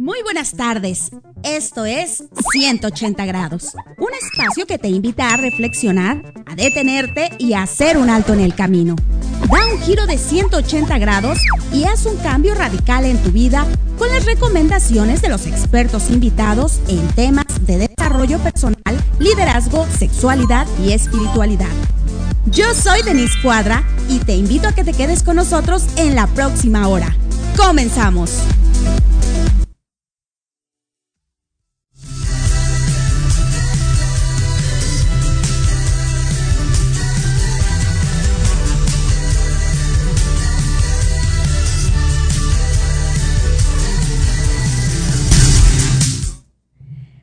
Muy buenas tardes. Esto es 180 grados, un espacio que te invita a reflexionar, a detenerte y a hacer un alto en el camino. Da un giro de 180 grados y haz un cambio radical en tu vida con las recomendaciones de los expertos invitados en temas de desarrollo personal, liderazgo, sexualidad y espiritualidad. Yo soy Denise Cuadra y te invito a que te quedes con nosotros en la próxima hora. Comenzamos.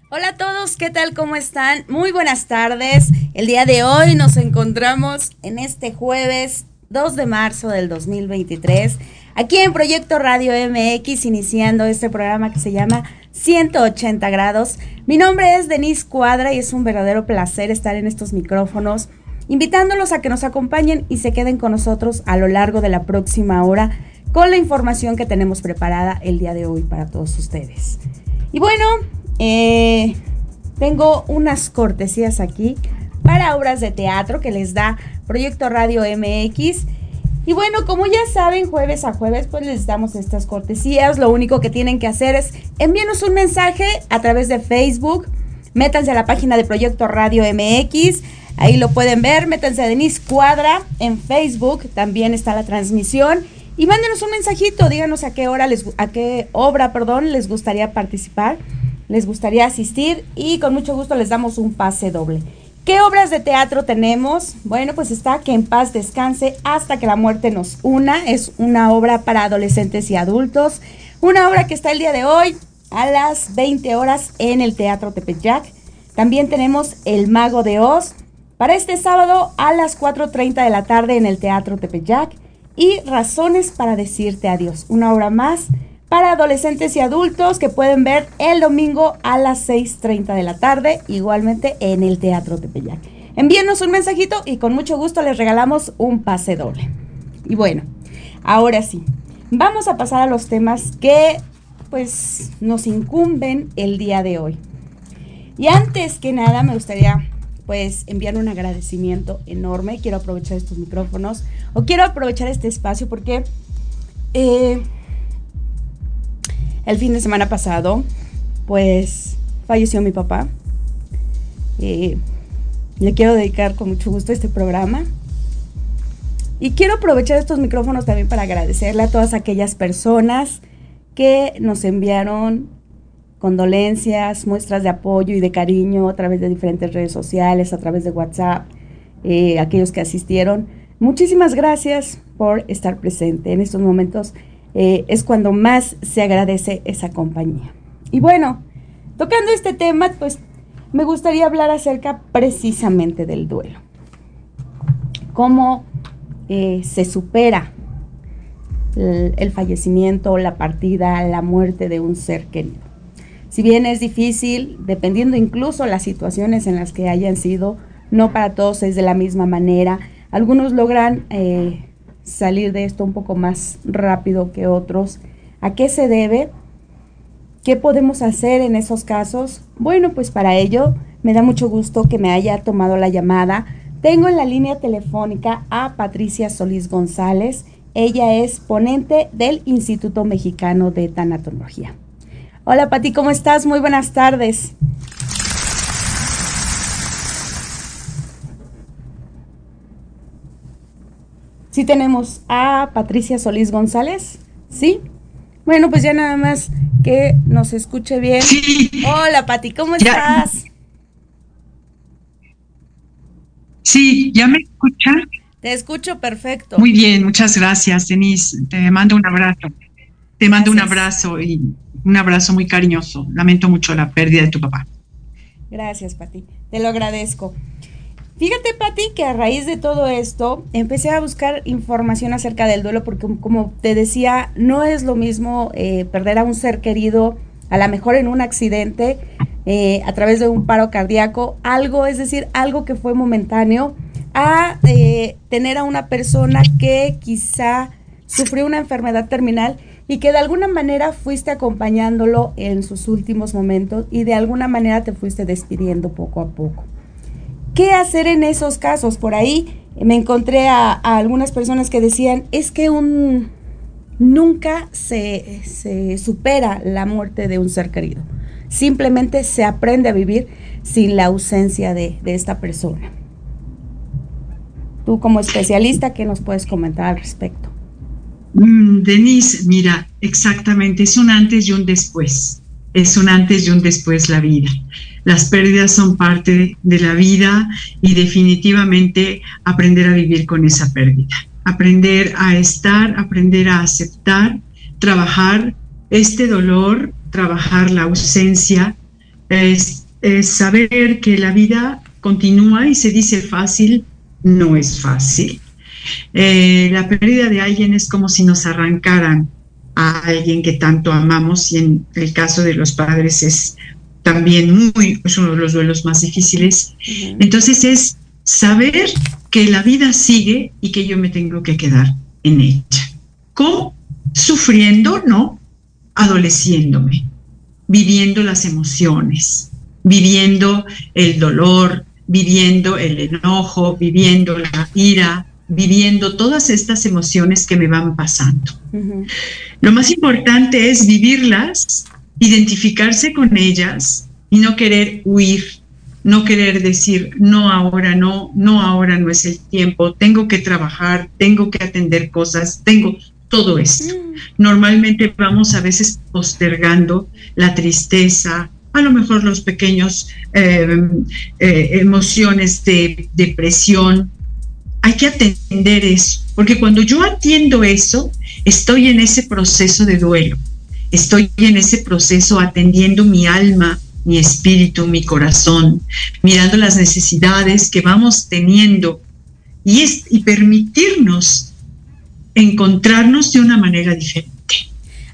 Hola a todos, ¿qué tal? ¿Cómo están? Muy buenas tardes. El día de hoy nos encontramos en este jueves 2 de marzo del 2023, aquí en Proyecto Radio MX, iniciando este programa que se llama 180 grados. Mi nombre es Denise Cuadra y es un verdadero placer estar en estos micrófonos, invitándolos a que nos acompañen y se queden con nosotros a lo largo de la próxima hora con la información que tenemos preparada el día de hoy para todos ustedes. Y bueno, eh, tengo unas cortesías aquí para obras de teatro que les da Proyecto Radio MX. Y bueno, como ya saben, jueves a jueves pues les damos estas cortesías. Lo único que tienen que hacer es envíenos un mensaje a través de Facebook. Métanse a la página de Proyecto Radio MX. Ahí lo pueden ver. Métanse a Denise Cuadra en Facebook. También está la transmisión. Y mándenos un mensajito. Díganos a qué hora les, a qué obra, perdón, les gustaría participar. Les gustaría asistir. Y con mucho gusto les damos un pase doble. ¿Qué obras de teatro tenemos? Bueno, pues está Que en paz descanse hasta que la muerte nos una. Es una obra para adolescentes y adultos. Una obra que está el día de hoy a las 20 horas en el Teatro Tepeyac. También tenemos El Mago de Oz para este sábado a las 4.30 de la tarde en el Teatro Tepeyac. Y Razones para decirte adiós. Una obra más para adolescentes y adultos que pueden ver el domingo a las 6.30 de la tarde, igualmente en el Teatro Tepeyac. Envíenos un mensajito y con mucho gusto les regalamos un pase doble. Y bueno, ahora sí, vamos a pasar a los temas que pues nos incumben el día de hoy. Y antes que nada me gustaría pues enviar un agradecimiento enorme. Quiero aprovechar estos micrófonos o quiero aprovechar este espacio porque eh, el fin de semana pasado, pues falleció mi papá. Le quiero dedicar con mucho gusto este programa. Y quiero aprovechar estos micrófonos también para agradecerle a todas aquellas personas que nos enviaron condolencias, muestras de apoyo y de cariño a través de diferentes redes sociales, a través de WhatsApp, eh, aquellos que asistieron. Muchísimas gracias por estar presente en estos momentos eh, es cuando más se agradece esa compañía. Y bueno, tocando este tema, pues me gustaría hablar acerca precisamente del duelo. Cómo eh, se supera el, fallecimiento, la partida, la muerte de un ser querido. Si bien es difícil, dependiendo incluso las situaciones en las que hayan sido, no para todos es de la misma manera. Algunos logran eh, salir de esto un poco más rápido que otros. ¿A qué se debe? ¿Qué podemos hacer en esos casos? Bueno, pues para ello me da mucho gusto que me haya tomado la llamada. Tengo en la línea telefónica a Patricia Solís González. Ella es ponente del Instituto Mexicano de Tanatología. Hola Pati, ¿cómo estás? Muy buenas tardes. Sí tenemos a Patricia Solís González, ¿sí? Bueno, pues ya nada más que nos escuche bien. Sí. Hola Pati, ¿cómo estás? Sí, ¿ya me escuchan? Te escucho perfecto. Muy bien, muchas gracias, Denise. Te mando un abrazo. Te mando un abrazo y un abrazo muy cariñoso. Lamento mucho la pérdida de tu papá. Gracias, Pati. Te lo agradezco. Fíjate, Pati, que a raíz de todo esto empecé a buscar información acerca del duelo porque, como te decía, no es lo mismo eh, perder a un ser querido, a lo mejor en un accidente, eh, a través de un paro cardíaco, algo, es decir, algo que fue momentáneo, a eh, tener a una persona que quizá sufrió una enfermedad terminal y que de alguna manera fuiste acompañándolo en sus últimos momentos y de alguna manera te fuiste despidiendo poco a poco. ¿Qué hacer en esos casos? Por ahí me encontré a, algunas personas que decían, es que un, nunca se, supera la muerte de un ser querido. Simplemente se aprende a vivir sin la ausencia de, de esta persona. Tú como especialista, ¿qué nos puedes comentar al respecto? Mm, Denise, mira, exactamente, es un antes y un después. Es un antes y un después la vida. Las pérdidas son parte de la vida y definitivamente aprender a vivir con esa pérdida. Aprender a estar, aprender a aceptar, trabajar este dolor, trabajar la ausencia, es, saber que la vida continúa y se dice fácil, no es fácil. Eh, la pérdida de alguien es como si nos arrancaran a alguien que tanto amamos y en el caso de los padres es también muy, es uno de los duelos más difíciles. Entonces es saber que la vida sigue y que yo me tengo que quedar en ella. ¿Cómo? Sufriendo, ¿no? Adoleciéndome, viviendo las emociones, viviendo el dolor, viviendo el enojo, viviendo la ira, viviendo todas estas emociones que me van pasando. Lo más importante es vivirlas, identificarse con ellas y no querer huir, no querer decir, no ahora, no, no ahora no es el tiempo, tengo que trabajar, tengo que atender cosas, tengo todo esto. Normalmente vamos a veces postergando la tristeza, a lo mejor los pequeños eh, eh, emociones de depresión, hay que atender eso, porque cuando yo atiendo eso, estoy en ese proceso de duelo, estoy en ese proceso atendiendo mi alma, mi espíritu, mi corazón, mirando las necesidades que vamos teniendo y, permitirnos encontrarnos de una manera diferente.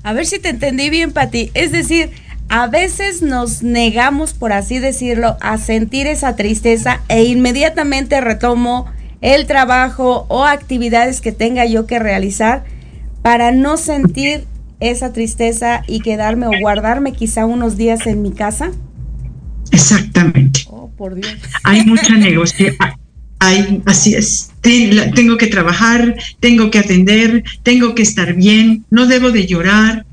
A ver si te entendí bien, Pati. Es decir, a veces nos negamos, por así decirlo, a sentir esa tristeza e inmediatamente retomo el trabajo o actividades que tenga yo que realizar para no sentir esa tristeza y quedarme o guardarme quizá unos días en mi casa? Exactamente. Oh, por Dios. Hay mucha negociación. Hay, así es. Tengo que trabajar, tengo que atender, tengo que estar bien, no debo de llorar.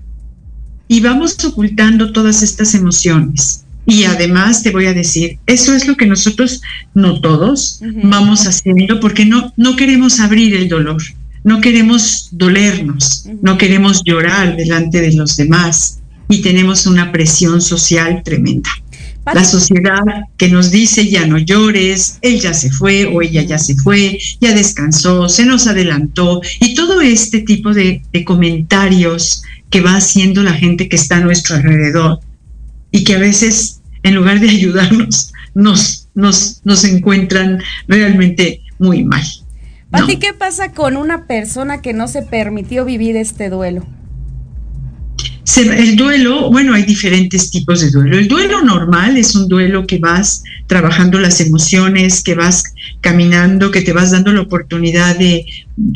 Y vamos ocultando todas estas emociones. Y además te voy a decir, eso es lo que nosotros, no todos, vamos haciendo porque no, no queremos abrir el dolor, no queremos dolernos, no queremos llorar delante de los demás y tenemos una presión social tremenda. La sociedad que nos dice ya no llores, él ya se fue o ella ya se fue, ya descansó, se nos adelantó y todo este tipo de, de comentarios que va haciendo la gente que está a nuestro alrededor y que a veces, en lugar de ayudarnos, nos, nos, nos encuentran realmente muy mal. Pati, ¿qué pasa con una persona que no se permitió vivir este duelo? el duelo, bueno, hay diferentes tipos de duelo. El duelo normal es un duelo que vas trabajando las emociones, que vas caminando, que te vas dando la oportunidad de,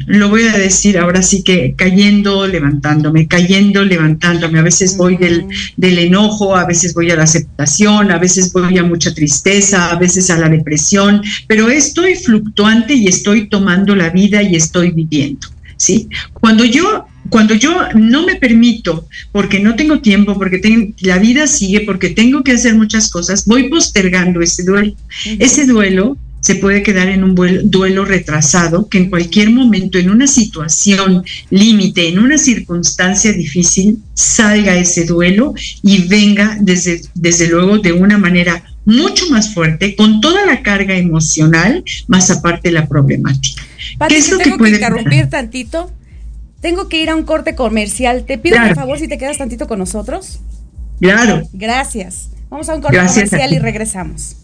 lo voy a decir ahora sí que cayendo, levantándome, cayendo, levantándome. A veces voy del, del enojo, a veces voy a la aceptación, a veces voy a mucha tristeza, a veces a la depresión, pero estoy fluctuante y estoy tomando la vida y estoy viviendo. ¿Sí? Cuando yo cuando yo no me permito, porque no tengo tiempo, porque la vida sigue, porque tengo que hacer muchas cosas, voy postergando ese duelo. Ese duelo se puede quedar en un duelo retrasado, que en cualquier momento, en una situación límite, en una circunstancia difícil, salga ese duelo y venga desde, desde luego de una manera mucho más fuerte, con toda la carga emocional, más aparte la problemática. ¿Qué es lo que puede interrumpir tantito? Tengo que ir a un corte comercial. Te pido por favor si te quedas tantito con nosotros. Claro. Gracias. Vamos a un corte comercial y regresamos.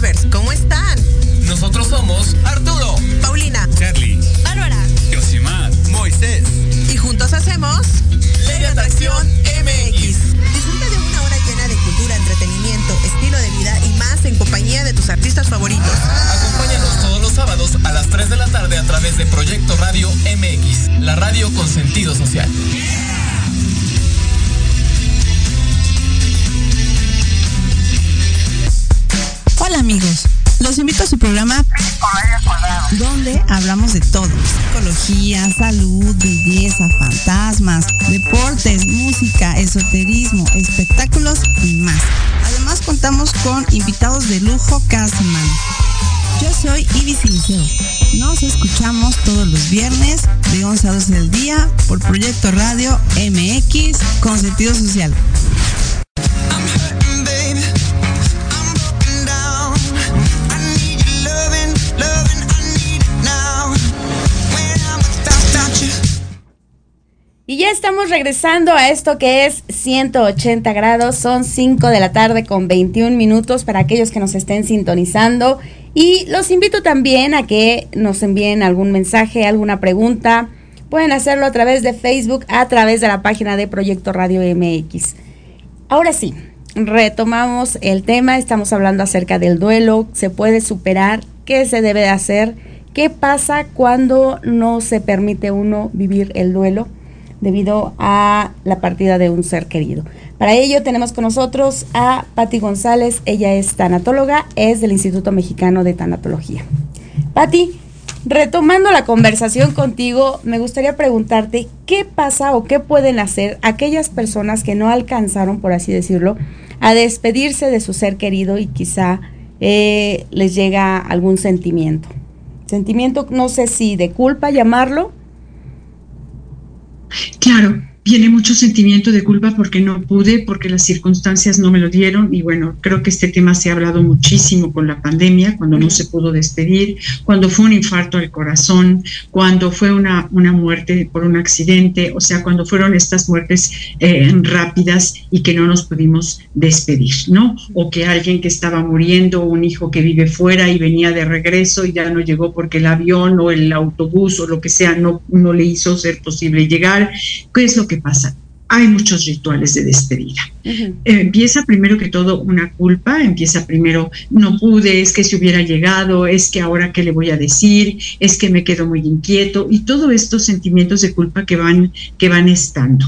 Lovers, ¿cómo están? Nosotros somos Arturo, Paulina, Charlie, Bárbara, Yosimar, Moisés. Y juntos hacemos Ley de Atracción MX. Disfruta de una hora llena de cultura, entretenimiento, estilo de vida y más en compañía de tus artistas favoritos. Acompáñanos todos los sábados a las 3 de la tarde a través de Proyecto Radio MX, la radio con sentido social. Hola amigos, los invito a su programa donde hablamos de todo. Psicología, salud, belleza, fantasmas, deportes, música, esoterismo, espectáculos y más. Además contamos con invitados de lujo cada. Yo soy Ibis Siliceo. Nos escuchamos todos los viernes de 11 a 12 del día por Proyecto Radio MX con sentido social. Estamos regresando a esto que es 180 grados, son 5 de la tarde con 21 minutos para aquellos que nos estén sintonizando. Y los invito también a que nos envíen algún mensaje, alguna pregunta. Pueden hacerlo a través de Facebook, a través de la página de Proyecto Radio MX. Ahora sí, retomamos el tema, estamos hablando acerca del duelo, se puede superar, qué se debe de hacer, qué pasa cuando no se permite uno vivir el duelo debido a la partida de un ser querido. Para ello tenemos con nosotros a Patti González, ella es tanatóloga, es del Instituto Mexicano de Tanatología. Patti, retomando la conversación contigo, me gustaría preguntarte qué pasa o qué pueden hacer aquellas personas que no alcanzaron, por así decirlo, a despedirse de su ser querido y quizá eh, les llega algún sentimiento. Sentimiento, no sé si de culpa llamarlo, Claro, viene mucho sentimiento de culpa porque no pude, porque las circunstancias no me lo dieron y bueno, creo que este tema se ha hablado muchísimo con la pandemia, cuando no se pudo despedir, cuando fue un infarto al corazón, cuando fue una, una muerte por un accidente, o sea, cuando fueron estas muertes eh, rápidas y que no nos pudimos despedir, ¿no? O que alguien que estaba muriendo, un hijo que vive fuera y venía de regreso y ya no llegó porque el avión o el autobús o lo que sea no, no le hizo ser posible llegar. ¿Qué es lo que pasa? Hay muchos rituales de despedida. Uh -huh. empieza primero que todo una culpa, empieza primero no pude, es que si hubiera llegado, es que ahora qué le voy a decir, es que me quedo muy inquieto y todos estos sentimientos de culpa que van, que van estando.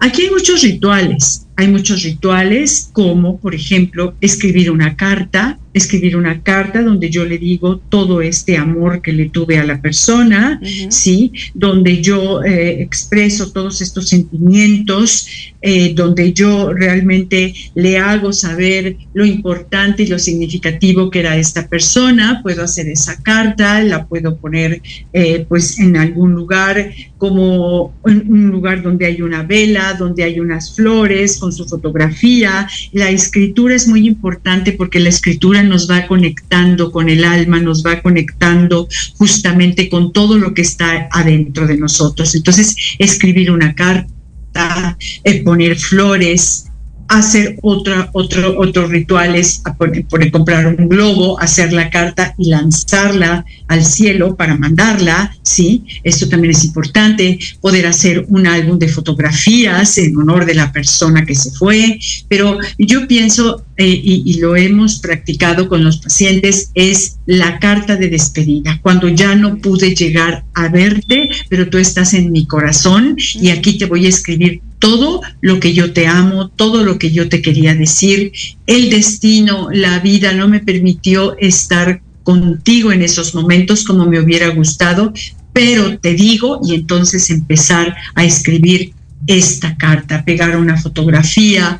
Aquí hay muchos rituales, hay muchos rituales como, por ejemplo, escribir una carta, escribir una carta donde yo le digo todo este amor que le tuve a la persona, uh -huh. ¿sí? Donde yo eh, expreso todos estos sentimientos, eh, donde yo realmente le hago saber lo importante y lo significativo que era esta persona, puedo hacer esa carta, la puedo poner eh, pues en algún lugar como en un lugar donde hay una vela, donde hay unas flores con su fotografía. La escritura es muy importante porque la escritura nos va conectando con el alma, nos va conectando justamente con todo lo que está adentro de nosotros. Entonces, escribir una carta, eh, poner flores, hacer otra, otro, otros rituales, poner, poner, comprar un globo, hacer la carta y lanzarla al cielo para mandarla, ¿sí? Esto también es importante, poder hacer un álbum de fotografías en honor de la persona que se fue, pero yo pienso, eh, y lo hemos practicado con los pacientes, es la carta de despedida, cuando ya no pude llegar a verte, pero tú estás en mi corazón y aquí te voy a escribir todo lo que yo te amo, todo lo que yo te quería decir. El destino, la vida no me permitió estar contigo en esos momentos como me hubiera gustado, pero te digo y entonces empezar a escribir esta carta, pegar una fotografía,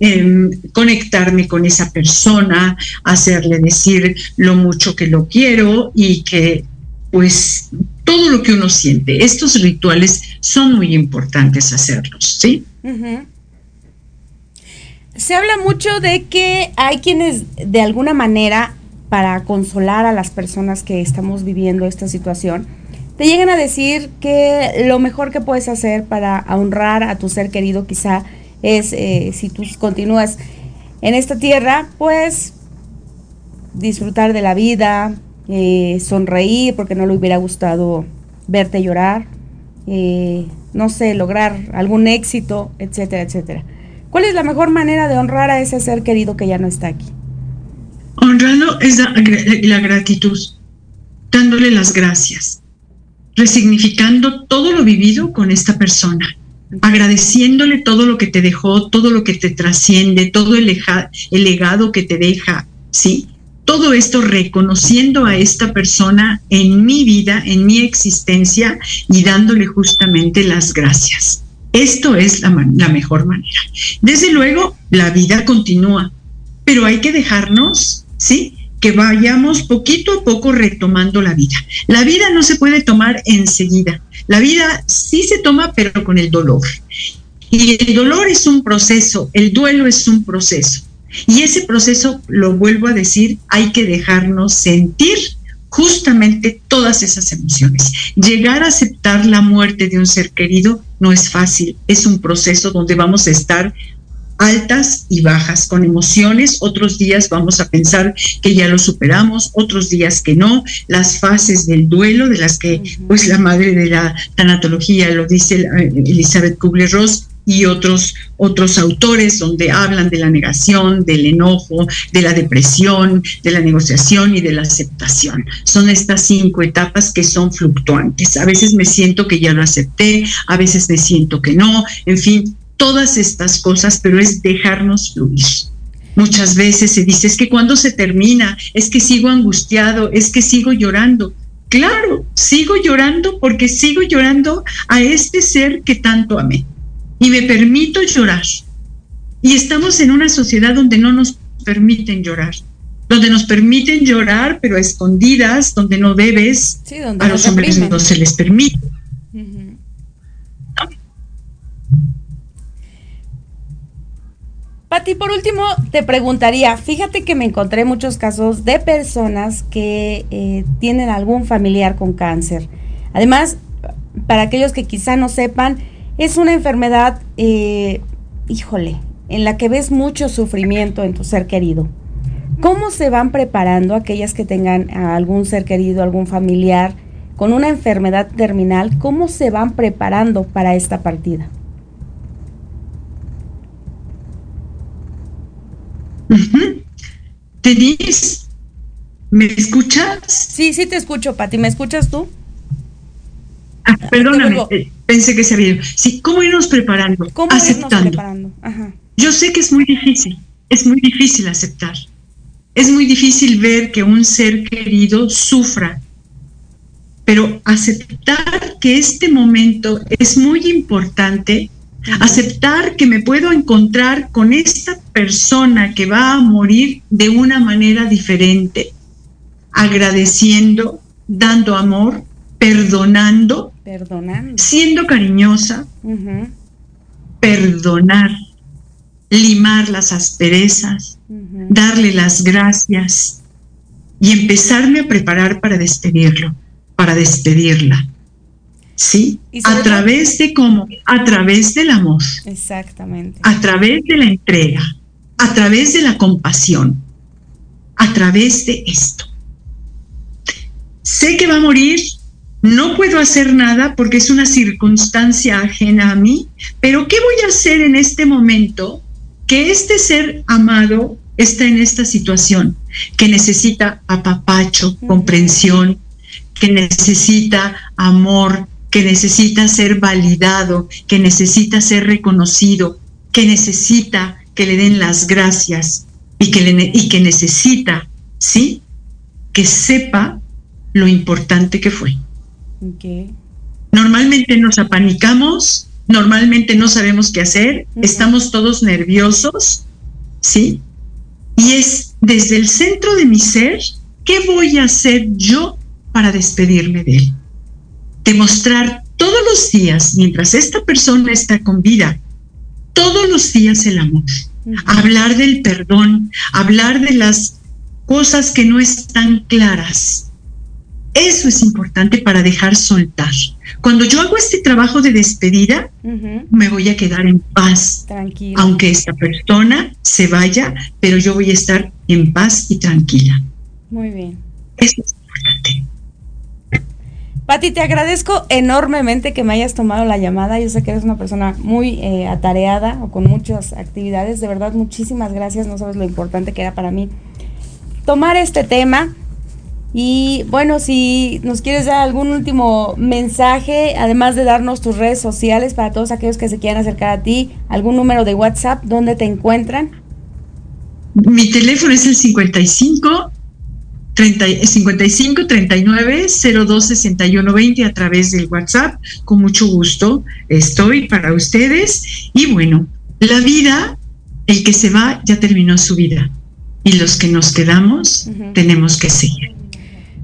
eh, conectarme con esa persona, hacerle decir lo mucho que lo quiero y que pues todo lo que uno siente. Estos rituales son muy importantes hacerlos, ¿sí? Se habla mucho de que hay quienes de alguna manera para consolar a las personas que estamos viviendo esta situación, te llegan a decir que lo mejor que puedes hacer para honrar a tu ser querido quizá es, eh, si tú continúas en esta tierra, pues disfrutar de la vida, eh, sonreír porque no le hubiera gustado verte llorar, eh, no sé, lograr algún éxito, etcétera, etcétera. ¿Cuál es la mejor manera de honrar a ese ser querido que ya no está aquí? Honrando es la, gratitud, dándole las gracias, resignificando todo lo vivido con esta persona agradeciéndole todo lo que te dejó, todo lo que te trasciende, todo el, legado que te deja, ¿sí? Todo esto reconociendo a esta persona en mi vida, en mi existencia y dándole justamente las gracias. Esto es la, mejor manera. Desde luego, la vida continúa, pero hay que dejarnos, ¿sí? que vayamos poquito a poco retomando la vida. La vida no se puede tomar enseguida. La vida sí se toma, pero con el dolor. Y el dolor es un proceso, el duelo es un proceso. Y ese proceso, lo vuelvo a decir, hay que dejarnos sentir justamente todas esas emociones. Llegar a aceptar la muerte de un ser querido no es fácil, es un proceso donde vamos a estar altas y bajas, con emociones. Otros días vamos a pensar que ya lo superamos, otros días que no. Las fases del duelo, de las que pues la madre de la tanatología lo dice Elizabeth Kubler-Ross y otros otros autores donde hablan de la negación, del enojo, de la depresión, de la negociación y de la aceptación. Son estas cinco etapas que son fluctuantes. A veces me siento que ya lo acepté, a veces me siento que no, en fin, todas estas cosas, pero es dejarnos fluir. Muchas veces se dice, es que cuando se termina, es que sigo angustiado, es que sigo llorando. Claro, sigo llorando porque sigo llorando a este ser que tanto amé. Y me permito llorar. Y estamos en una sociedad donde no nos permiten llorar, donde nos permiten llorar, pero a escondidas, donde no debes, a los hombres no se les permite. Pati, por último, te preguntaría, fíjate que me encontré muchos casos de personas que eh, tienen algún familiar con cáncer. Además, para aquellos que quizá no sepan, es una enfermedad, eh, híjole, en la que ves mucho sufrimiento en tu ser querido. ¿Cómo se van preparando aquellas que tengan algún ser querido, algún familiar con una enfermedad terminal? ¿Cómo se van preparando para esta partida? Denise, ¿me escuchas? Sí, sí te escucho, Pati. ¿Me escuchas tú? Ah, perdóname, pensé que se había Sí, ¿cómo irnos preparando? ¿Cómo Aceptando. preparando? Yo sé que es muy difícil, es muy difícil aceptar. Es muy difícil ver que un ser querido sufra, pero aceptar que este momento es muy importante Aceptar que me puedo encontrar con esta persona que va a morir de una manera diferente, agradeciendo, dando amor, perdonando, siendo cariñosa, perdonar, limar las asperezas, darle las gracias y empezarme a preparar para despedirlo, para despedirla. ¿sí? A través de cómo, a través del amor. Exactamente. A través de la entrega, a través de la compasión, a través de esto. Sé que va a morir, no puedo hacer nada porque es una circunstancia ajena a mí, pero ¿qué voy a hacer en este momento que este ser amado está en esta situación, que necesita apapacho, comprensión, que necesita amor, que necesita ser validado, que necesita ser reconocido, que necesita que le den las gracias y que, le, y que necesita, ¿sí? Que sepa lo importante que fue. Normalmente nos apanicamos, normalmente no sabemos qué hacer, estamos todos nerviosos, ¿sí? Y es desde el centro de mi ser, ¿qué voy a hacer yo para despedirme de él. Demostrar todos los días, mientras esta persona está con vida, todos los días el amor. Hablar del perdón, hablar de las cosas que no están claras. Eso es importante para dejar soltar. Cuando yo hago este trabajo de despedida, me voy a quedar en paz. Tranquila. Aunque esta persona se vaya, pero yo voy a estar en paz y tranquila. Muy bien. Eso es importante. Pati, te agradezco enormemente que me hayas tomado la llamada. Yo sé que eres una persona muy eh, atareada o con muchas actividades. De verdad, muchísimas gracias. No sabes lo importante que era para mí tomar este tema. Y bueno, si nos quieres dar algún último mensaje, además de darnos tus redes sociales para todos aquellos que se quieran acercar a ti, algún número de WhatsApp, ¿dónde te encuentran? Mi teléfono es el 55 30, 55 39 02 61 20 a través del WhatsApp. Con mucho gusto estoy para ustedes. Y bueno, la vida, el que se va ya terminó su vida. Y los que nos quedamos tenemos que seguir.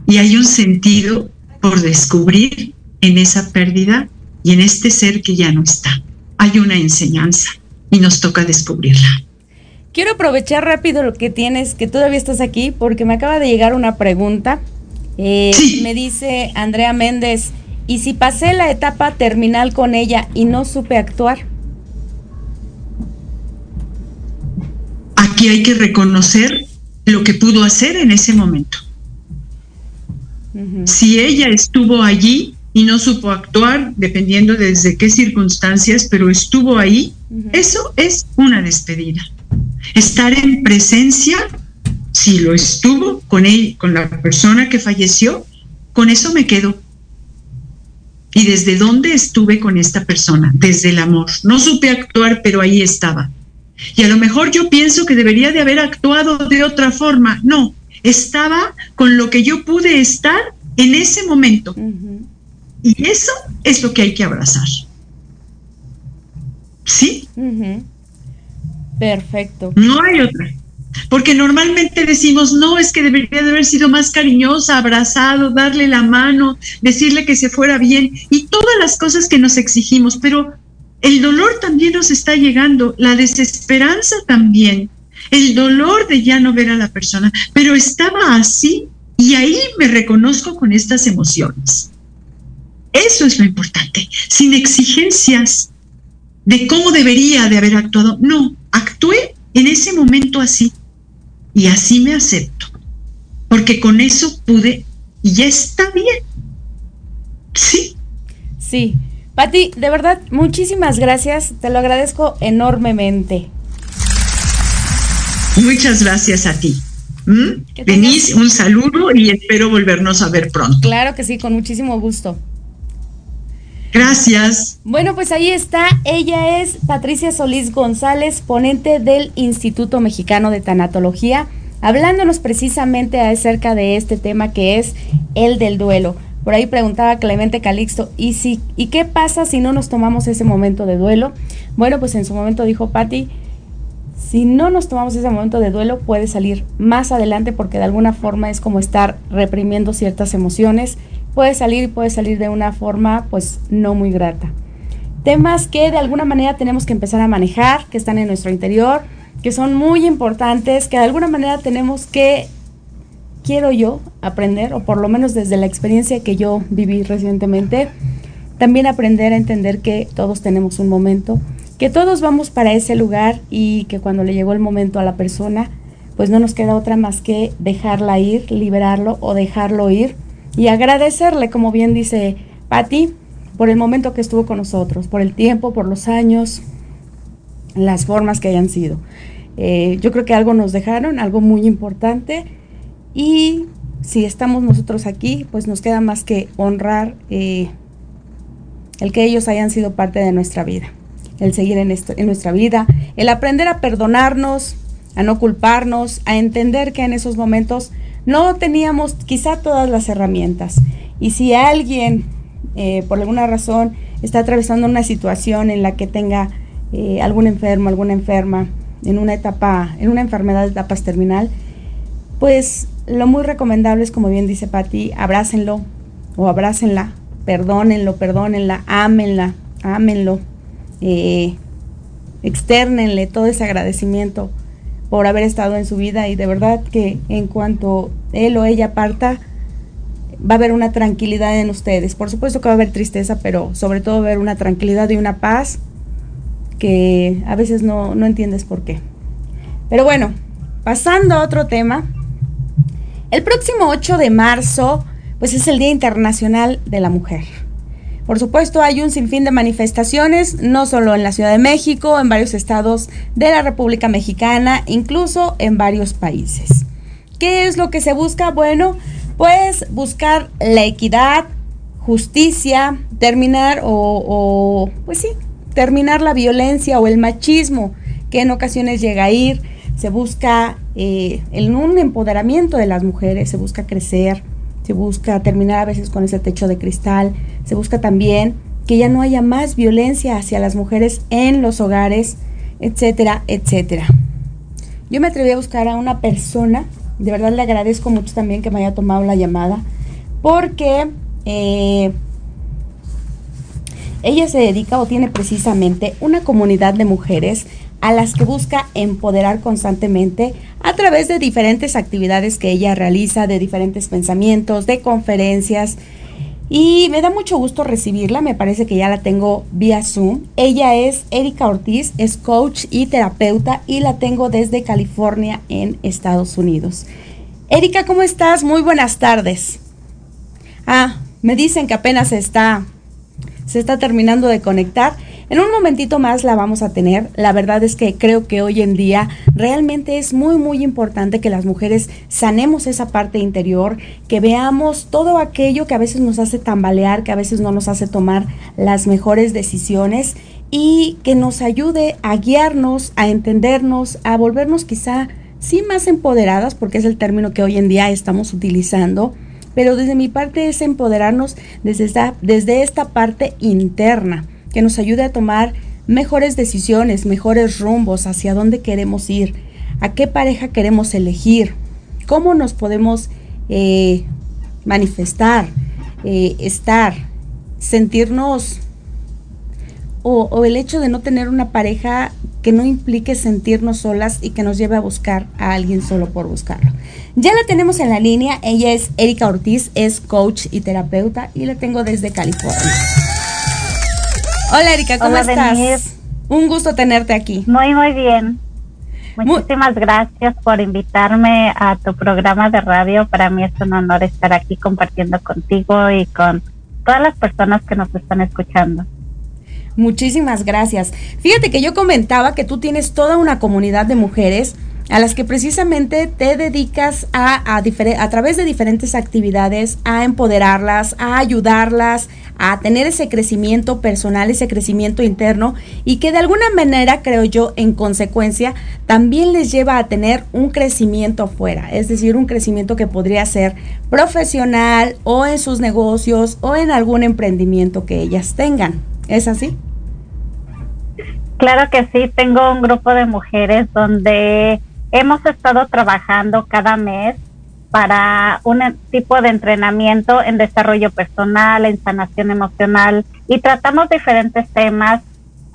Y hay un sentido por descubrir en esa pérdida y en este ser que ya no está. Hay una enseñanza y nos toca descubrirla. Quiero aprovechar rápido lo que tienes, que todavía estás aquí, porque me acaba de llegar una pregunta. Eh, Me dice Andrea Méndez, ¿y si pasé la etapa terminal con ella y no supe actuar? Aquí hay que reconocer lo que pudo hacer en ese momento. Si ella estuvo allí y no supo actuar, dependiendo desde qué circunstancias, pero estuvo ahí, eso es una despedida. Estar en presencia, si lo estuvo con él, con la persona que falleció, con eso me quedo. ¿Y desde dónde estuve con esta persona? Desde el amor. No supe actuar, pero ahí estaba. Y a lo mejor yo pienso que debería de haber actuado de otra forma. No, estaba con lo que yo pude estar en ese momento. Y eso es lo que hay que abrazar. ¿Sí? Perfecto. No hay otra. Porque normalmente decimos, no, es que debería de haber sido más cariñosa, abrazado, darle la mano, decirle que se fuera bien y todas las cosas que nos exigimos, pero el dolor también nos está llegando, la desesperanza también, el dolor de ya no ver a la persona, pero estaba así y ahí me reconozco con estas emociones. Eso es lo importante, sin exigencias de cómo debería de haber actuado. No, actué en ese momento así y así me acepto, porque con eso pude y ya está bien. Sí. Sí. Pati, de verdad, muchísimas gracias, te lo agradezco enormemente. Muchas gracias a ti. ¿Mm? Denise, un saludo y espero volvernos a ver pronto. Claro que sí, con muchísimo gusto. Gracias. Bueno, pues ahí está. Ella es Patricia Solís González, ponente del Instituto Mexicano de Tanatología, hablándonos precisamente acerca de este tema que es el del duelo. Por ahí preguntaba Clemente Calixto, ¿y, si, ¿y qué pasa si no nos tomamos ese momento de duelo? Bueno, pues en su momento dijo Patti, si no nos tomamos ese momento de duelo puede salir más adelante porque de alguna forma es como estar reprimiendo ciertas emociones puede salir y puede salir de una forma pues no muy grata. Temas que de alguna manera tenemos que empezar a manejar, que están en nuestro interior, que son muy importantes, que de alguna manera tenemos que, quiero yo, aprender, o por lo menos desde la experiencia que yo viví recientemente, también aprender a entender que todos tenemos un momento, que todos vamos para ese lugar y que cuando le llegó el momento a la persona, pues no nos queda otra más que dejarla ir, liberarlo o dejarlo ir y agradecerle, como bien dice Patti, por el momento que estuvo con nosotros, por el tiempo, por los años, las formas que hayan sido. Eh, yo creo que algo nos dejaron, algo muy importante y si estamos nosotros aquí, pues nos queda más que honrar eh, el que ellos hayan sido parte de nuestra vida, el seguir en, nuestra vida, el aprender a perdonarnos, a no culparnos, a entender que en esos momentos no teníamos quizá todas las herramientas. Y si alguien, eh, por alguna razón, está atravesando una situación en la que tenga eh, algún enfermo, alguna enferma, en una etapa, en una enfermedad de etapas terminal, pues lo muy recomendable es, como bien dice Patti, abrácenlo o abrácenla, perdónenlo, perdónenla, ámenla, ámenlo, eh, externenle todo ese agradecimiento por haber estado en su vida y de verdad que en cuanto él o ella parta, va a haber una tranquilidad en ustedes. Por supuesto que va a haber tristeza, pero sobre todo va a haber una tranquilidad y una paz que a veces no, no entiendes por qué. Pero bueno, pasando a otro tema, el próximo 8 de marzo, pues es el Día Internacional de la Mujer. Por supuesto, hay un sinfín de manifestaciones, no solo en la Ciudad de México, en varios estados de la República Mexicana, incluso en varios países. ¿Qué es lo que se busca? Bueno, pues buscar la equidad, justicia, terminar o, pues sí, terminar la violencia o el machismo que en ocasiones llega a ir, se busca eh, el, un empoderamiento de las mujeres, se busca crecer, se busca terminar a veces con ese techo de cristal, se busca también que ya no haya más violencia hacia las mujeres en los hogares, etcétera, etcétera. Yo me atreví a buscar a una persona, de verdad le agradezco mucho también que me haya tomado la llamada, porque eh, ella se dedica o tiene precisamente una comunidad de mujeres a las que busca empoderar constantemente a través de diferentes actividades que ella realiza, de diferentes pensamientos, de conferencias. Y me da mucho gusto recibirla, me parece que ya la tengo vía Zoom. Ella es Erika Ortiz, es coach y terapeuta y la tengo desde California en Estados Unidos. Erika, ¿cómo estás? Muy buenas tardes. Ah, me dicen que apenas está, se está terminando de conectar. En un momentito más la vamos a tener. La verdad es que creo que hoy en día realmente es muy, muy importante que las mujeres sanemos esa parte interior, que veamos todo aquello que a veces nos hace tambalear, que a veces no nos hace tomar las mejores decisiones y que nos ayude a guiarnos, a entendernos, a volvernos quizá sí más empoderadas, porque es el término que hoy en día estamos utilizando, pero desde mi parte es empoderarnos desde esta, desde esta parte interna que nos ayude a tomar mejores decisiones, mejores rumbos hacia dónde queremos ir, a qué pareja queremos elegir, cómo nos podemos eh, manifestar, eh, estar, sentirnos, o, o el hecho de no tener una pareja que no implique sentirnos solas y que nos lleve a buscar a alguien solo por buscarlo. Ya la tenemos en la línea, ella es Erika Ortiz, es coach y terapeuta y la tengo desde California. Hola Erika, ¿cómo estás? Un gusto tenerte aquí. Muy, muy bien. Muchísimas gracias por invitarme a tu programa de radio. Para mí es un honor estar aquí compartiendo contigo y con todas las personas que nos están escuchando. Muchísimas gracias. Fíjate que yo comentaba que tú tienes toda una comunidad de mujeres a las que precisamente te dedicas a, a, a, través de diferentes actividades, a empoderarlas, a ayudarlas, a tener ese crecimiento personal, ese crecimiento interno y que de alguna manera, creo yo, en consecuencia, también les lleva a tener un crecimiento afuera, es decir, un crecimiento que podría ser profesional o en sus negocios o en algún emprendimiento que ellas tengan. ¿Es así? Claro que sí, tengo un grupo de mujeres donde hemos estado trabajando cada mes para un tipo de entrenamiento en desarrollo personal, en sanación emocional y tratamos diferentes temas,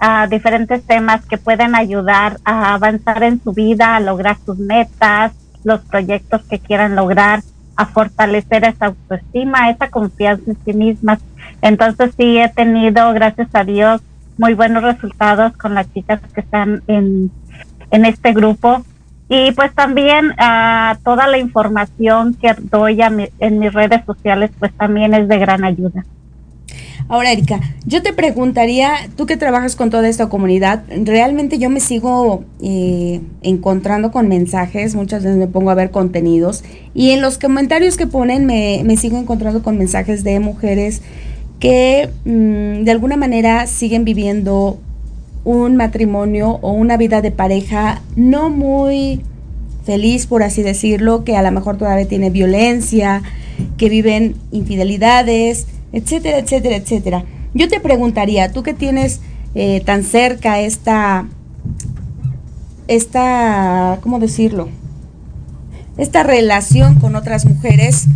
uh, diferentes temas que pueden ayudar a avanzar en su vida, a lograr sus metas, los proyectos que quieran lograr, a fortalecer esa autoestima, esa confianza en sí mismas. Entonces sí he tenido, gracias a Dios, muy buenos resultados con las chicas que están en, en este grupo y pues también uh, toda la información que doy a mi, en mis redes sociales pues también es de gran ayuda. Ahora, Erika, yo te preguntaría, tú que trabajas con toda esta comunidad, realmente yo me sigo eh, encontrando con mensajes, muchas veces me pongo a ver contenidos y en los comentarios que ponen me, me sigo encontrando con mensajes de mujeres que mmm, de alguna manera siguen viviendo un matrimonio o una vida de pareja no muy feliz, por así decirlo, que a lo mejor todavía tiene violencia, que viven infidelidades, etcétera, etcétera, etcétera. Yo te preguntaría, tú que tienes eh, tan cerca esta, esta, ¿cómo decirlo? esta relación con otras mujeres,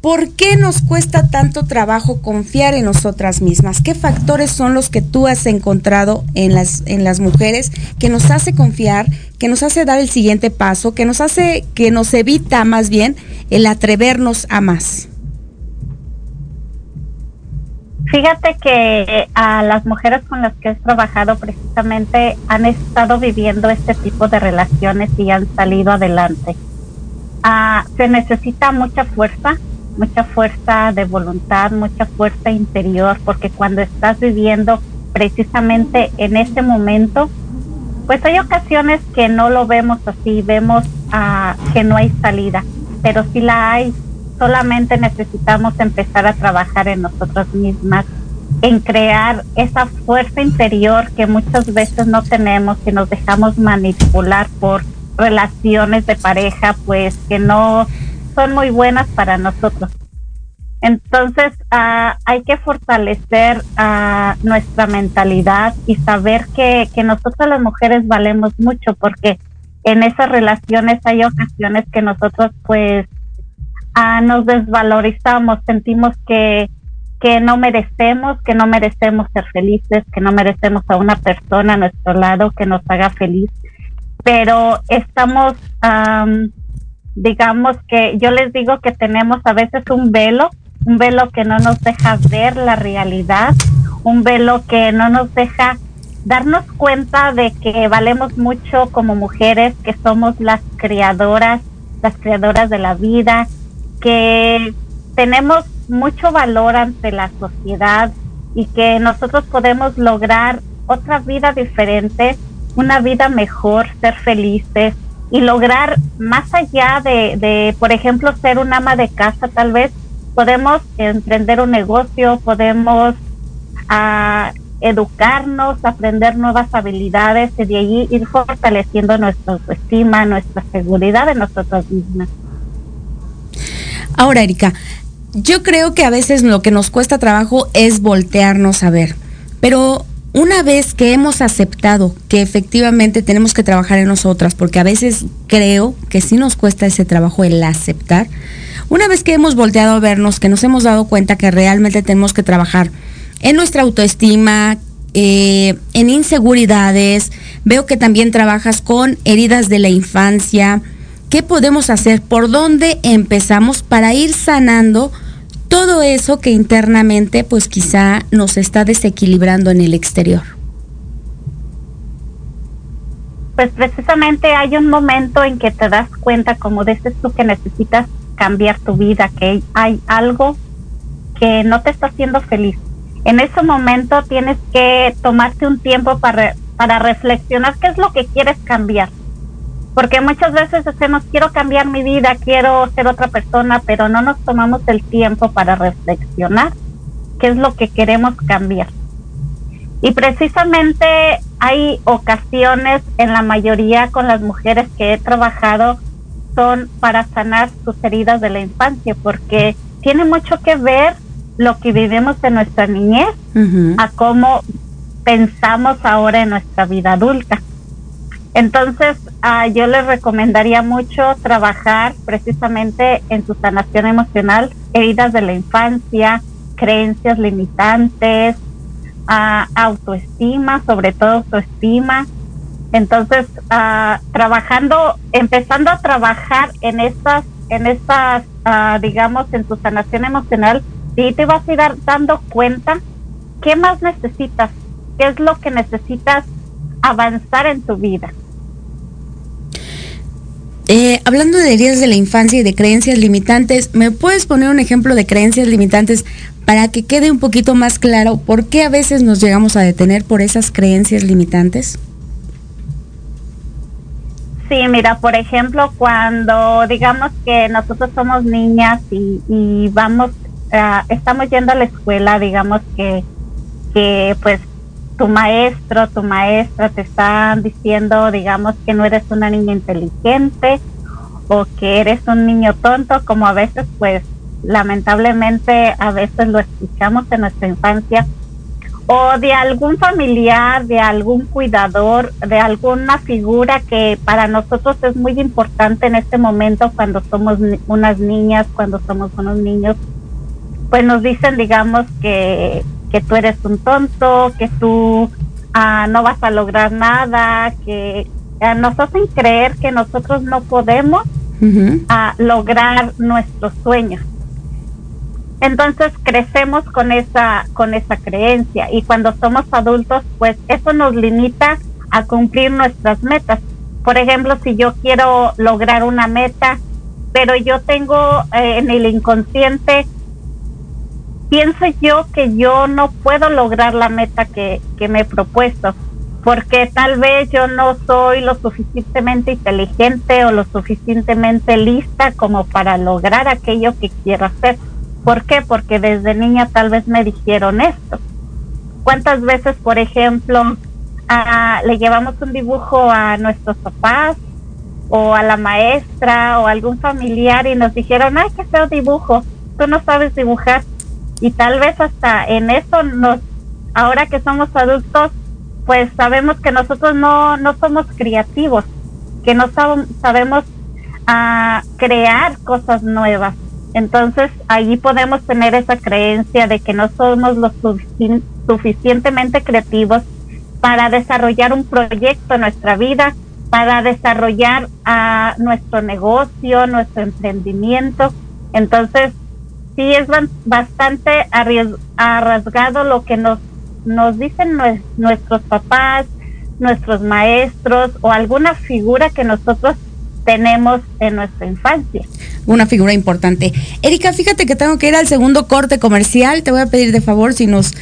¿por qué nos cuesta tanto trabajo confiar en nosotras mismas? ¿Qué factores son los que tú has encontrado en las, en las mujeres que nos hace confiar, que nos hace dar el siguiente paso, que nos hace, que nos evita más bien el atrevernos a más? Fíjate que a las mujeres con las que he trabajado precisamente han estado viviendo este tipo de relaciones y han salido adelante. Ah, se necesita mucha fuerza, mucha fuerza de voluntad, mucha fuerza interior, porque cuando estás viviendo precisamente en ese momento, pues hay ocasiones que no lo vemos así, vemos ah, que no hay salida, pero sí la hay. Solamente necesitamos empezar a trabajar en nosotras mismas, en crear esa fuerza interior que muchas veces no tenemos, que nos dejamos manipular por relaciones de pareja, pues que no son muy buenas para nosotros. Entonces ah, hay que fortalecer ah, nuestra mentalidad y saber que, que nosotros las mujeres valemos mucho porque en esas relaciones hay ocasiones que nosotros pues Ah, nos desvalorizamos, sentimos que, que no merecemos, que no merecemos ser felices, que no merecemos a una persona a nuestro lado que nos haga feliz. Pero estamos, digamos que yo les digo que tenemos a veces un velo, un velo que no nos deja ver la realidad, un velo que no nos deja darnos cuenta de que valemos mucho como mujeres, que somos las creadoras, las creadoras de la vida, que tenemos mucho valor ante la sociedad y que nosotros podemos lograr otra vida diferente, una vida mejor, ser felices y lograr más allá de, por ejemplo, ser un ama de casa, tal vez podemos emprender un negocio, podemos ah, educarnos, aprender nuevas habilidades y de allí ir fortaleciendo nuestra autoestima, nuestra seguridad en nosotros mismas. Ahora, Erika, yo creo que a veces lo que nos cuesta trabajo es voltearnos a ver, pero una vez que hemos aceptado que efectivamente tenemos que trabajar en nosotras, porque a veces creo que sí nos cuesta ese trabajo el aceptar, una vez que hemos volteado a vernos, que nos hemos dado cuenta que realmente tenemos que trabajar en nuestra autoestima, eh, en inseguridades, veo que también trabajas con heridas de la infancia, ¿Qué podemos hacer? ¿Por dónde empezamos para ir sanando todo eso que internamente pues quizá nos está desequilibrando en el exterior? Pues precisamente hay un momento en que te das cuenta, como dices tú, que necesitas cambiar tu vida, que hay algo que no te está haciendo feliz. En ese momento tienes que tomarte un tiempo para, para reflexionar qué es lo que quieres cambiar porque muchas veces decimos, quiero cambiar mi vida, quiero ser otra persona, pero no nos tomamos el tiempo para reflexionar qué es lo que queremos cambiar. Y precisamente hay ocasiones, en la mayoría con las mujeres que he trabajado, son para sanar sus heridas de la infancia, porque tiene mucho que ver lo que vivimos en nuestra niñez a cómo pensamos ahora en nuestra vida adulta. Entonces, ah, yo les recomendaría mucho trabajar precisamente en su sanación emocional, heridas de la infancia, creencias limitantes, ah, autoestima, sobre todo autoestima. Entonces, ah, trabajando, empezando a trabajar en estas, en estas, digamos, en tu sanación emocional, sí te vas a ir dando cuenta qué más necesitas, qué es lo que necesitas avanzar en tu vida. Eh, hablando de heridas de la infancia y de creencias limitantes, ¿me puedes poner un ejemplo de creencias limitantes para que quede un poquito más claro por qué a veces nos llegamos a detener por esas creencias limitantes? Sí, mira, por ejemplo, cuando digamos que nosotros somos niñas y, vamos, uh, estamos yendo a la escuela, digamos que, que pues tu maestro, tu maestra te están diciendo, digamos, que no eres una niña inteligente o que eres un niño tonto, como a veces, pues, lamentablemente, a veces lo escuchamos en nuestra infancia. o de algún familiar, de algún cuidador, de alguna figura que para nosotros es muy importante en este momento cuando somos unas niñas, cuando somos unos niños, pues nos dicen, digamos, que, que tú eres un tonto, que tú ah, no vas a lograr nada, que ah, nos hacen creer que nosotros no podemos ah, lograr nuestros sueños. Entonces crecemos con esa, con esa creencia y cuando somos adultos, pues eso nos limita a cumplir nuestras metas. Por ejemplo, si yo quiero lograr una meta, pero yo tengo eh, en el inconsciente, pienso yo que yo no puedo lograr la meta que, que me he propuesto, porque tal vez yo no soy lo suficientemente inteligente o lo suficientemente lista como para lograr aquello que quiero hacer ¿Por qué? Porque desde niña tal vez me dijeron esto. ¿Cuántas veces, por ejemplo, le llevamos un dibujo a nuestros papás o a la maestra o a algún familiar y nos dijeron, ay, qué feo dibujo, tú no sabes dibujar? Y tal vez hasta en eso nos, ahora que somos adultos, pues sabemos que nosotros no, no somos creativos, que no sabemos a crear cosas nuevas. Entonces, allí podemos tener esa creencia de que no somos lo suficientemente creativos para desarrollar un proyecto en nuestra vida, para desarrollar a nuestro negocio, nuestro emprendimiento. Entonces, sí es bastante arriesgado lo que nos, nos dicen nuestros papás, nuestros maestros o alguna figura que nosotros tenemos en nuestra infancia. Una figura importante. Erika, fíjate que tengo que ir al segundo corte comercial. Te voy a pedir de favor si nos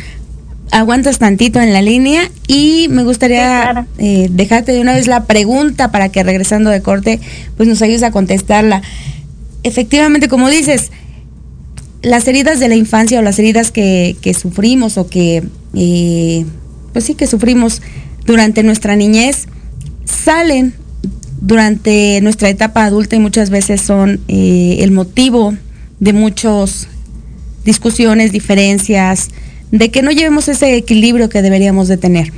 aguantas tantito en la línea y me gustaría eh, dejarte de una vez la pregunta para que regresando de corte pues nos ayudes a contestarla. Efectivamente, como dices, las heridas de la infancia o las heridas que, sufrimos o que, eh, pues sí, que sufrimos durante nuestra niñez, salen durante nuestra etapa adulta y muchas veces son eh, el motivo de muchas discusiones, diferencias, de que no llevemos ese equilibrio que deberíamos de tener.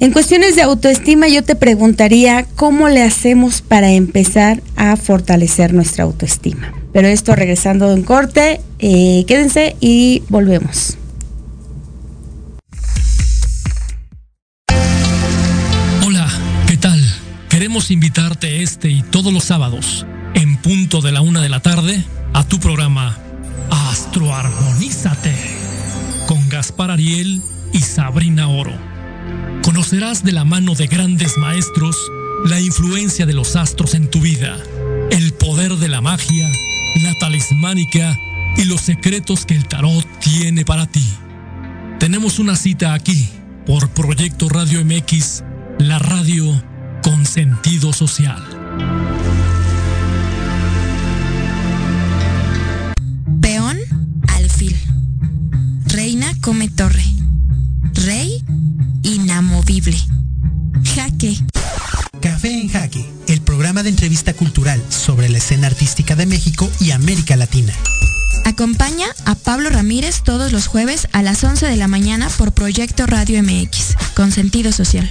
En cuestiones de autoestima yo te preguntaría cómo le hacemos para empezar a fortalecer nuestra autoestima. Pero esto regresando en corte, eh, quédense y volvemos. Queremos invitarte este y todos los sábados, en punto de la una de la tarde, a tu programa Astroarmonízate con Gaspar Ariel y Sabrina Oro. Conocerás de la mano de grandes maestros la influencia de los astros en tu vida, el poder de la magia, la talismánica y los secretos que el tarot tiene para ti. Tenemos una cita aquí por Proyecto Radio MX, la radio con sentido social. Peón, alfil. Reina come torre. Rey, inamovible. Jaque. Café en Jaque, el programa de entrevista cultural sobre la escena artística de México y América Latina. Acompaña a Pablo Ramírez todos los jueves a las 11 de la mañana por Proyecto Radio MX, con sentido social.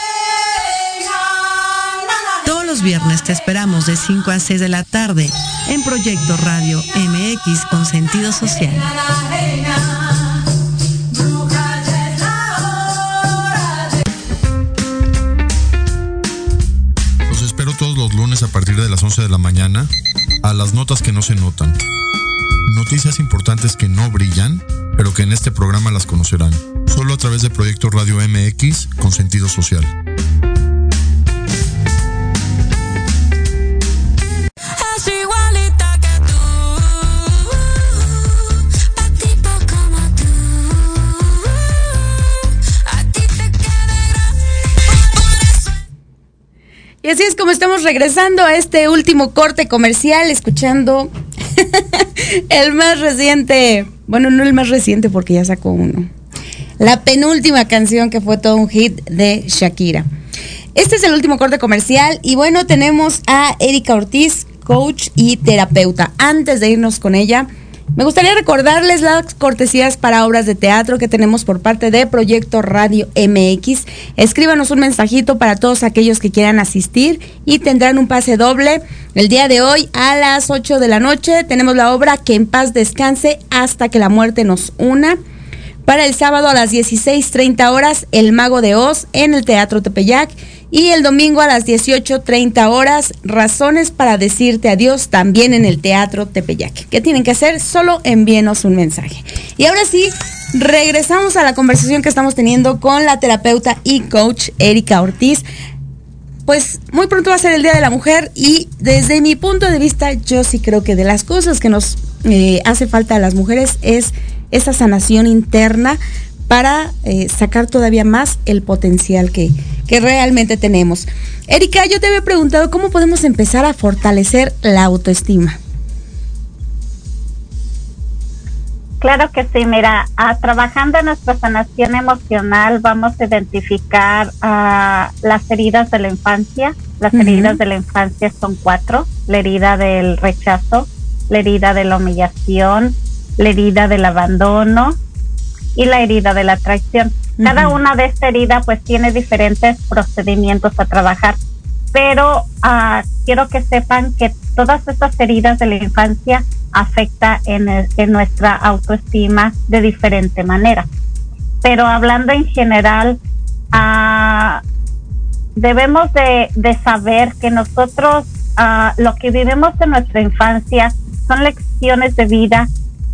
los viernes te esperamos de 5 a 6 de la tarde en Proyecto Radio MX con sentido social. Los espero todos los lunes a partir de las 11 de la mañana a las notas que no se notan. Noticias importantes que no brillan, pero que en este programa las conocerán. Solo a través de Proyecto Radio MX con sentido social. Estamos regresando a este último corte comercial, escuchando el más reciente, bueno, no el más reciente porque ya sacó uno, la penúltima canción que fue todo un hit de Shakira. Este es el último corte comercial y bueno, tenemos a Erika Ortiz, coach y terapeuta. Antes de irnos con ella, me gustaría recordarles las cortesías para obras de teatro que tenemos por parte de Proyecto Radio MX. Escríbanos un mensajito para todos aquellos que quieran asistir y tendrán un pase doble. El día de hoy a las 8 de la noche tenemos la obra Que en paz descanse hasta que la muerte nos una. Para el sábado a las 16.30 horas, El Mago de Oz en el Teatro Tepeyac. Y el domingo a las 18.30 horas, Razones para decirte adiós también en el Teatro Tepeyac. ¿Qué tienen que hacer? Solo envíenos un mensaje. Y ahora sí, regresamos a la conversación que estamos teniendo con la terapeuta y coach Erika Ortiz. Pues muy pronto va a ser el Día de la Mujer y desde mi punto de vista yo sí creo que de las cosas que nos eh, hace falta a las mujeres es esa sanación interna para eh, sacar todavía más el potencial que, que realmente tenemos. Erika, yo te había preguntado cómo podemos empezar a fortalecer la autoestima. Claro que sí, mira, a, trabajando en nuestra sanación emocional vamos a identificar a las heridas de la infancia. Las heridas de la infancia son cuatro. La herida del rechazo, la herida de la humillación, la herida del abandono y la herida de la traición. Cada una de estas heridas pues tiene diferentes procedimientos a trabajar, pero ah, quiero que sepan que todas estas heridas de la infancia afecta en, el- en nuestra autoestima de diferente manera. Pero hablando en general, ah, debemos de, de saber que nosotros ah, lo que vivimos en nuestra infancia son lecciones de vida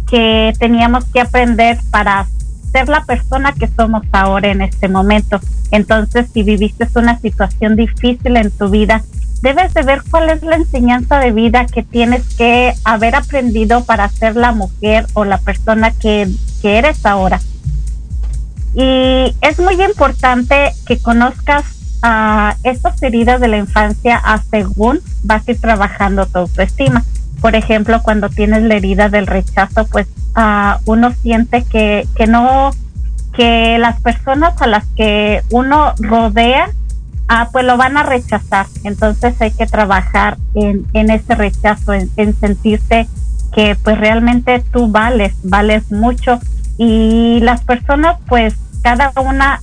que teníamos que aprender para ser la persona que somos ahora en este momento. Entonces, si viviste una situación difícil en tu vida, debes de ver cuál es la enseñanza de vida que tienes que haber aprendido para ser la mujer o la persona que, que eres ahora. Y es muy importante que conozcas ah, estas heridas de la infancia a según vas a ir trabajando tu autoestima. Por ejemplo, cuando tienes la herida del rechazo, pues ah, uno siente que, que no, que las personas a las que uno rodea, ah, pues lo van a rechazar. Entonces hay que trabajar en, en ese rechazo, en, en sentirte que pues realmente tú vales, vales mucho y las personas pues cada una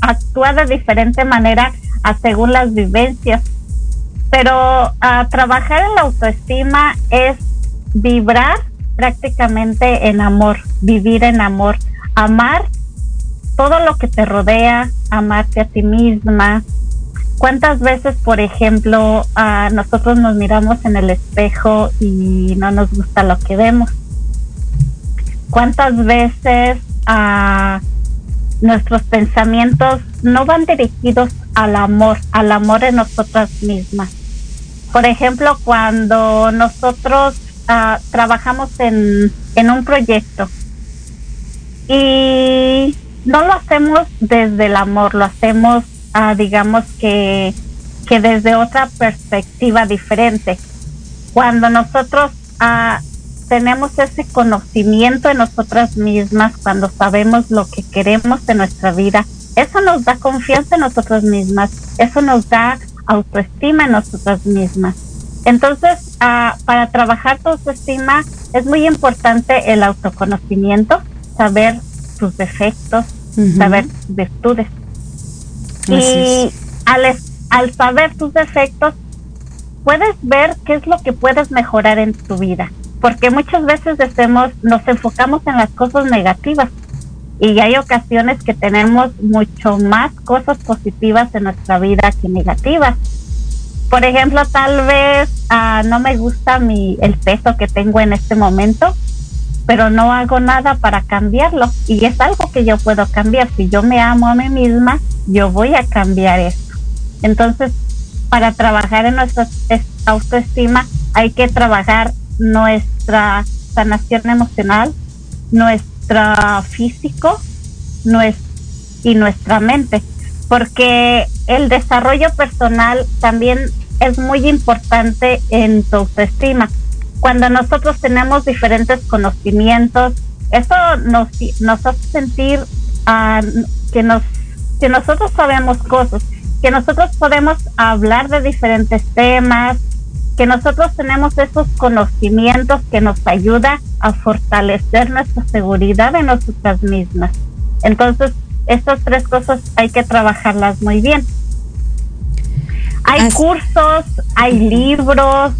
actúa de diferente manera según las vivencias. Pero ah, trabajar en la autoestima es vibrar prácticamente en amor, vivir en amor, amar todo lo que te rodea, amarte a ti misma. ¿Cuántas veces, por ejemplo, ah, nosotros nos miramos en el espejo y no nos gusta lo que vemos? ¿Cuántas veces ah, nuestros pensamientos no van dirigidos al amor, al amor en nosotras mismas? Por ejemplo, cuando nosotros ah, trabajamos en, en un proyecto y no lo hacemos desde el amor, lo hacemos, ah, digamos que, que desde otra perspectiva diferente. Cuando nosotros ah, tenemos ese conocimiento en nosotras mismas, cuando sabemos lo que queremos de nuestra vida, eso nos da confianza en nosotras mismas, eso nos da autoestima en nosotras mismas. Entonces, ah, para trabajar tu autoestima es muy importante el autoconocimiento, saber tus defectos, saber tus virtudes. Así Y al, al saber tus defectos, puedes ver qué es lo que puedes mejorar en tu vida. Porque muchas veces decimos, nos enfocamos en las cosas negativas y hay ocasiones que tenemos mucho más cosas positivas en nuestra vida que negativas. Por ejemplo, tal vez ah, no me gusta mi, el peso que tengo en este momento, pero no hago nada para cambiarlo. Y es algo que yo puedo cambiar. Si yo me amo a mí misma, yo voy a cambiar esto. Entonces, para trabajar en nuestra autoestima, hay que trabajar nuestra sanación emocional, nuestro físico y nuestra mente. Porque el desarrollo personal también es muy importante en tu autoestima cuando nosotros tenemos diferentes conocimientos, eso nos, nos hace sentir uh, que, nos, que nosotros sabemos cosas, que nosotros podemos hablar de diferentes temas, que nosotros tenemos esos conocimientos que nos ayuda a fortalecer nuestra seguridad en nosotras mismas. Entonces, estas tres cosas hay que trabajarlas muy bien. Hay cursos, hay libros,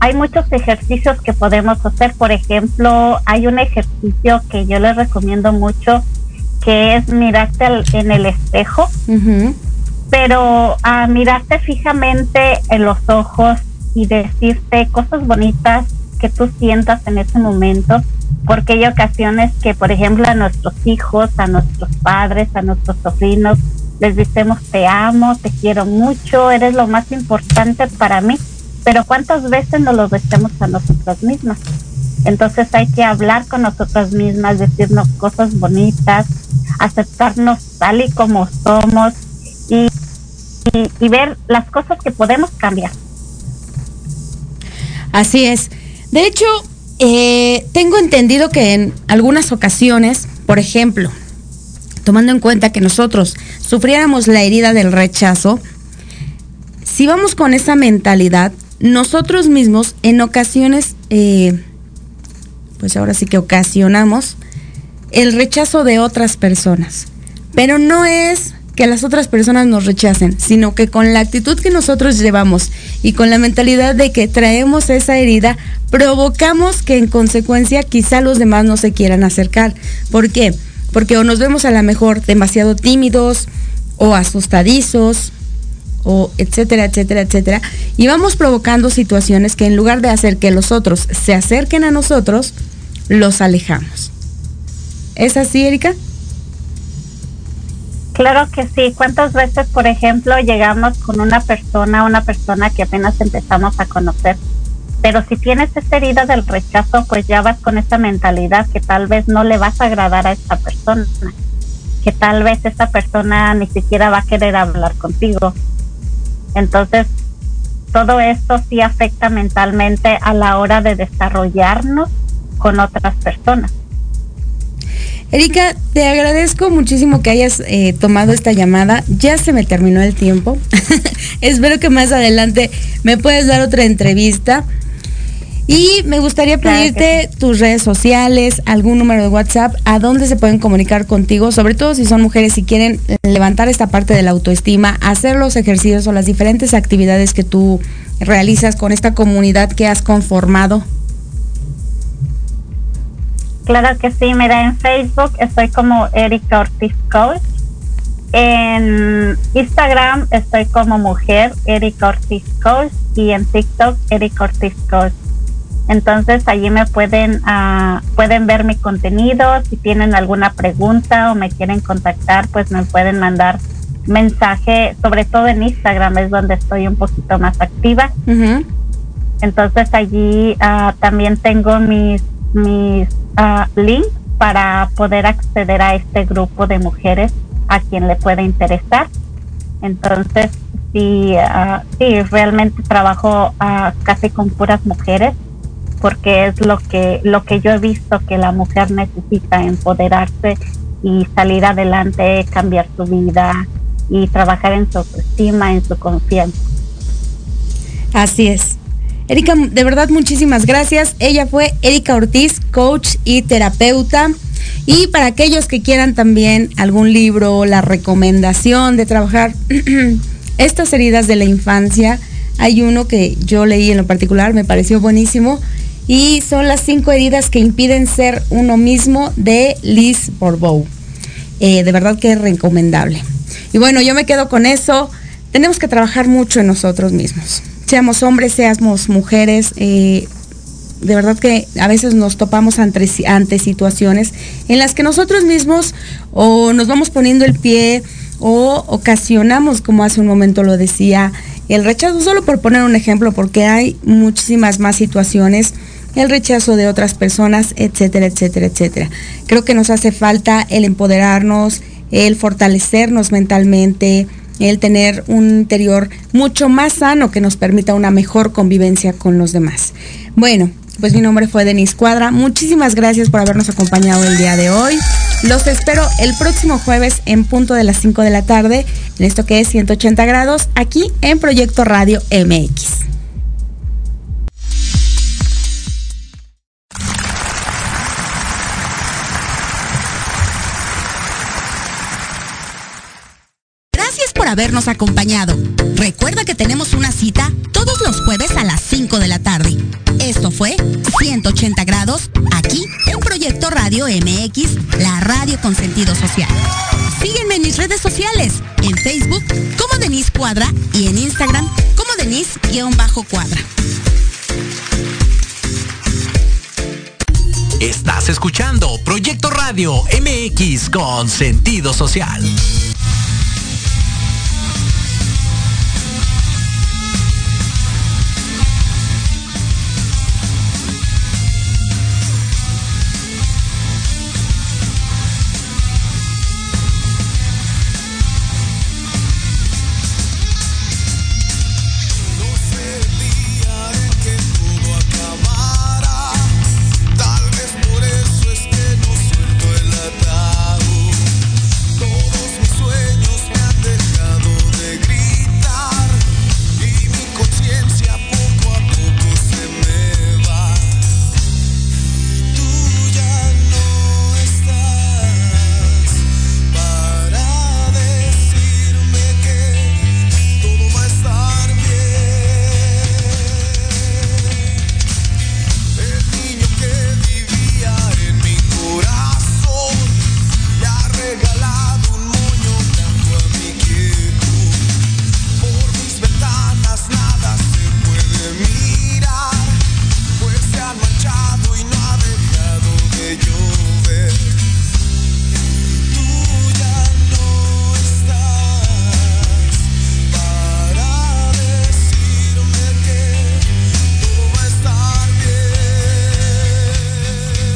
hay muchos ejercicios que podemos hacer. Por ejemplo, hay un ejercicio que yo les recomiendo mucho que es mirarte en el espejo, pero a mirarte fijamente en los ojos y decirte cosas bonitas que tú sientas en ese momento, porque hay ocasiones que, por ejemplo, a nuestros hijos, a nuestros padres, a nuestros sobrinos, les decimos te amo, te quiero mucho, eres lo más importante para mí pero ¿cuántas veces nos lo decimos a nosotras mismas? Entonces hay que hablar con nosotras mismas, decirnos cosas bonitas, aceptarnos tal y como somos y, y, ver las cosas que podemos cambiar. Así es. De hecho, eh, tengo entendido que en algunas ocasiones, por ejemplo, tomando en cuenta que nosotros sufriéramos la herida del rechazo, si vamos con esa mentalidad, nosotros mismos en ocasiones, eh, pues ahora sí que ocasionamos el rechazo de otras personas. Pero no es que las otras personas nos rechacen, sino que con la actitud que nosotros llevamos y con la mentalidad de que traemos esa herida, provocamos que en consecuencia quizá los demás no se quieran acercar. ¿Por qué? Porque o nos vemos a lo mejor demasiado tímidos o asustadizos o etcétera, etcétera, etcétera. Y vamos provocando situaciones que en lugar de hacer que los otros se acerquen a nosotros, los alejamos. ¿Es así, Erika? Claro que sí. ¿Cuántas veces, por ejemplo, llegamos con una persona, una persona que apenas empezamos a conocer? Pero si tienes esa herida del rechazo, pues ya vas con esa mentalidad que tal vez no le vas a agradar a esta persona, que tal vez esta persona ni siquiera va a querer hablar contigo, entonces, todo esto sí afecta mentalmente a la hora de desarrollarnos con otras personas. Erika, te agradezco muchísimo que hayas eh, tomado esta llamada. Ya se me terminó el tiempo. Espero que más adelante me puedas dar otra entrevista. Y me gustaría pedirte tus redes sociales, algún número de WhatsApp, a dónde se pueden comunicar contigo, sobre todo si son mujeres y quieren levantar esta parte de la autoestima, hacer los ejercicios o las diferentes actividades que tú realizas con esta comunidad que has conformado. Claro que sí, mira, en Facebook estoy como Erika Ortiz Coach. En Instagram estoy como mujer Erika Ortiz Coach y en TikTok Erika Ortiz Coach. Entonces allí me pueden, uh, pueden ver mi contenido. Si tienen alguna pregunta o me quieren contactar, pues me pueden mandar mensaje, sobre todo en Instagram es donde estoy un poquito más activa. Entonces allí uh, también tengo mis, mis uh, links para poder acceder a este grupo de mujeres a quien le pueda interesar. Entonces, sí, sí realmente trabajo casi con puras mujeres porque es lo que lo que yo he visto que la mujer necesita empoderarse y salir adelante, cambiar su vida y trabajar en su autoestima, en su confianza. Así es. Erika, de verdad muchísimas gracias. Ella fue Erika Ortiz, coach y terapeuta. Y para aquellos que quieran también algún libro, la recomendación de trabajar estas heridas de la infancia, hay uno que yo leí en lo particular, me pareció buenísimo, y son las cinco heridas que impiden ser uno mismo de Liz Bourbeau. Eh, de verdad que es recomendable. Y bueno, yo me quedo con eso. Tenemos que trabajar mucho en nosotros mismos. Seamos hombres, seamos mujeres. Eh, de verdad que a veces nos topamos ante, ante situaciones en las que nosotros mismos o nos vamos poniendo el pie o ocasionamos, como hace un momento lo decía, el rechazo, solo por poner un ejemplo, porque hay muchísimas más situaciones, el rechazo de otras personas, etcétera, etcétera, etcétera. Creo que nos hace falta el empoderarnos, el fortalecernos mentalmente, el tener un interior mucho más sano que nos permita una mejor convivencia con los demás. Bueno, pues mi nombre fue Denise Cuadra. Muchísimas gracias por habernos acompañado el día de hoy. Los espero el próximo jueves en punto de las 5 de la tarde, en esto que es 180 grados, aquí en Proyecto Radio MX. Habernos acompañado. Recuerda que tenemos una cita todos los jueves a las 5 de la tarde. Esto fue 180 grados aquí en Proyecto Radio MX, la radio con sentido social. Sígueme en mis redes sociales, en Facebook como Denise Cuadra y en Instagram como Denise-Cuadra. Estás escuchando Proyecto Radio MX con sentido social.